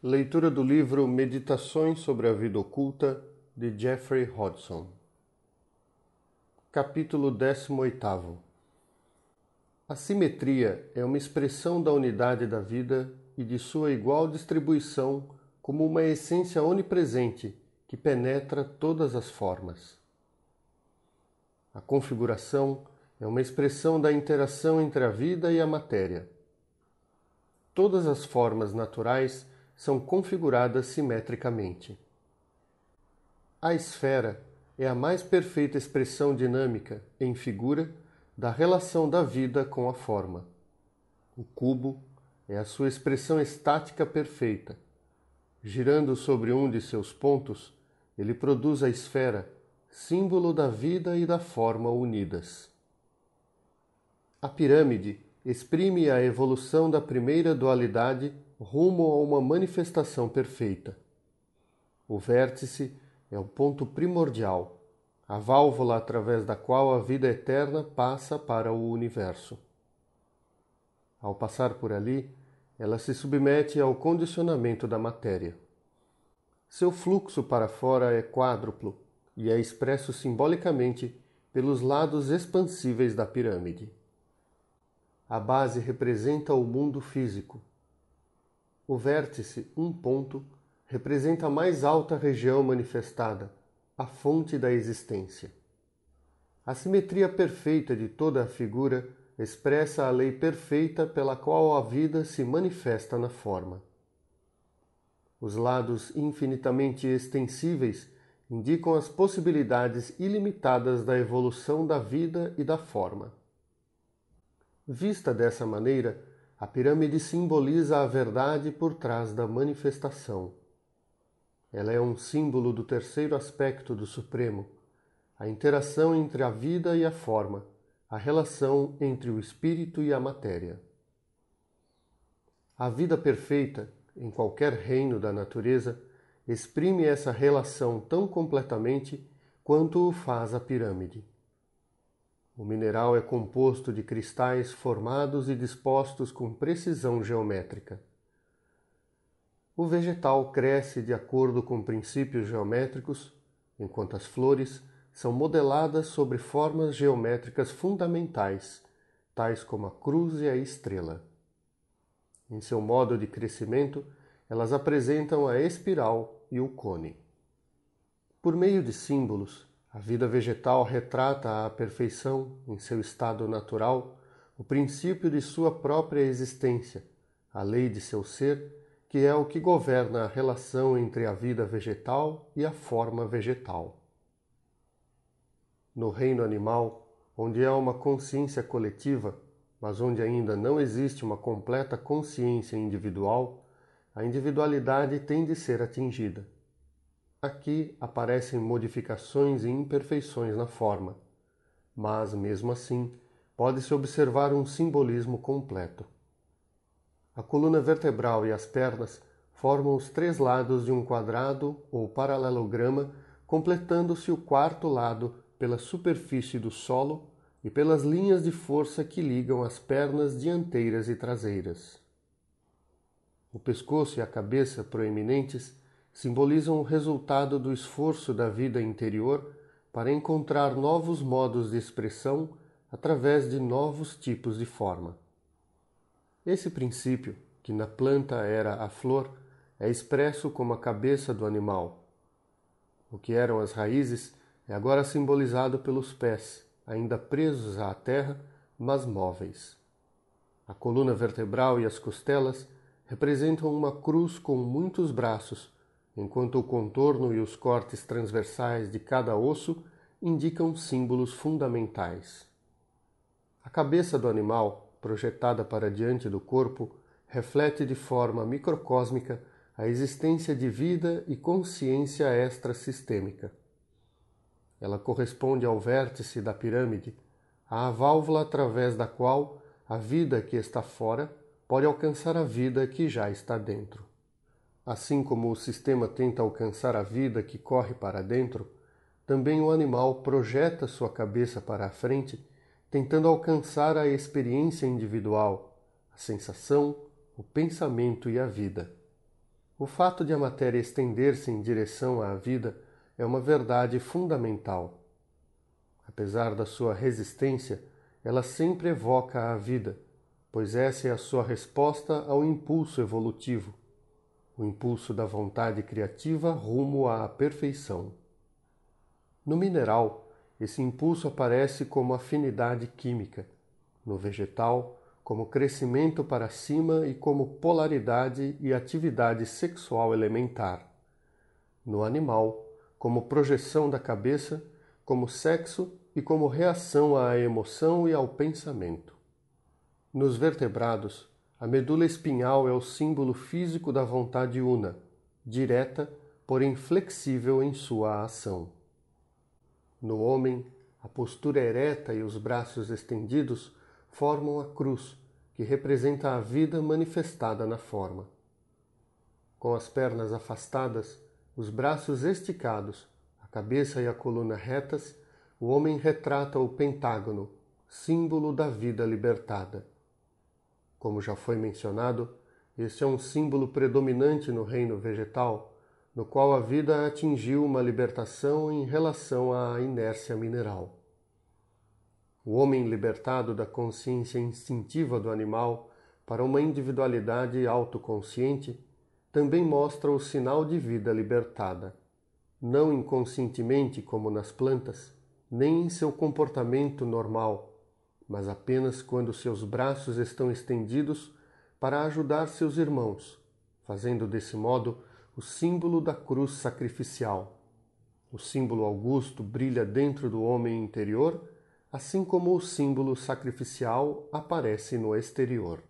Leitura do livro Meditações sobre a Vida Oculta, de Jeffrey Hodgson. Capítulo 18 A simetria é uma expressão da unidade da vida e de sua igual distribuição como uma essência onipresente que penetra todas as formas. A configuração é uma expressão da interação entre a vida e a matéria. Todas as formas naturais são configuradas simetricamente. A esfera é a mais perfeita expressão dinâmica, em figura, da relação da vida com a forma. O cubo é a sua expressão estática perfeita. Girando sobre um de seus pontos, ele produz a esfera, símbolo da vida e da forma unidas. A pirâmide exprime a evolução da primeira dualidade rumo a uma manifestação perfeita. O vértice é o ponto primordial, a válvula através da qual a vida eterna passa para o universo. Ao passar por ali, ela se submete ao condicionamento da matéria. Seu fluxo para fora é quádruplo e é expresso simbolicamente pelos lados expansíveis da pirâmide. A base representa o mundo físico. O vértice, um ponto, representa a mais alta região manifestada, a fonte da existência. A simetria perfeita de toda a figura expressa a lei perfeita pela qual a vida se manifesta na forma. Os lados infinitamente extensíveis indicam as possibilidades ilimitadas da evolução da vida e da forma. Vista dessa maneira, a pirâmide simboliza a verdade por trás da manifestação. Ela é um símbolo do terceiro aspecto do Supremo, a interação entre a vida e a forma, a relação entre o espírito e a matéria. A vida perfeita, em qualquer reino da natureza, exprime essa relação tão completamente quanto o faz a pirâmide. O mineral é composto de cristais formados e dispostos com precisão geométrica. O vegetal cresce de acordo com princípios geométricos, enquanto as flores são modeladas sobre formas geométricas fundamentais, tais como a cruz e a estrela. Em seu modo de crescimento, elas apresentam a espiral e o cone. Por meio de símbolos, a vida vegetal retrata à perfeição, em seu estado natural, o princípio de sua própria existência, a lei de seu ser, que é o que governa a relação entre a vida vegetal e a forma vegetal. No reino animal, onde há uma consciência coletiva, mas onde ainda não existe uma completa consciência individual, a individualidade tem de ser atingida. Aqui aparecem modificações e imperfeições na forma, mas mesmo assim pode-se observar um simbolismo completo. A coluna vertebral e as pernas formam os três lados de um quadrado ou paralelograma, completando-se o quarto lado pela superfície do solo e pelas linhas de força que ligam as pernas dianteiras e traseiras. O pescoço e a cabeça proeminentes simbolizam o resultado do esforço da vida interior para encontrar novos modos de expressão através de novos tipos de forma. Esse princípio, que na planta era a flor, é expresso como a cabeça do animal. O que eram as raízes é agora simbolizado pelos pés, ainda presos à terra, mas móveis. A coluna vertebral e as costelas representam uma cruz com muitos braços enquanto o contorno e os cortes transversais de cada osso indicam símbolos fundamentais. A cabeça do animal, projetada para diante do corpo, reflete de forma microcósmica a existência de vida e consciência extrasistêmica. Ela corresponde ao vértice da pirâmide, à válvula através da qual a vida que está fora pode alcançar a vida que já está dentro. Assim como o sistema tenta alcançar a vida que corre para dentro, também o animal projeta sua cabeça para a frente, tentando alcançar a experiência individual, a sensação, o pensamento e a vida. O fato de a matéria estender-se em direção à vida é uma verdade fundamental. Apesar da sua resistência, ela sempre evoca a vida, pois essa é a sua resposta ao impulso evolutivo, o impulso da vontade criativa rumo à perfeição. No mineral, esse impulso aparece como afinidade química, no vegetal, como crescimento para cima e como polaridade e atividade sexual elementar. No animal, como projeção da cabeça, como sexo e como reação à emoção e ao pensamento. Nos vertebrados, a medula espinhal é o símbolo físico da vontade una, direta, porém flexível em sua ação. No homem, a postura ereta e os braços estendidos formam a cruz, que representa a vida manifestada na forma. Com as pernas afastadas, os braços esticados, a cabeça e a coluna retas, o homem retrata o pentágono, símbolo da vida libertada. Como já foi mencionado, este é um símbolo predominante no reino vegetal, no qual a vida atingiu uma libertação em relação à inércia mineral. O homem libertado da consciência instintiva do animal para uma individualidade autoconsciente também mostra o sinal de vida libertada, não inconscientemente como nas plantas, nem em seu comportamento normal, mas apenas quando seus braços estão estendidos para ajudar seus irmãos, fazendo desse modo o símbolo da cruz sacrificial. O símbolo augusto brilha dentro do homem interior assim como o símbolo sacrificial aparece no exterior.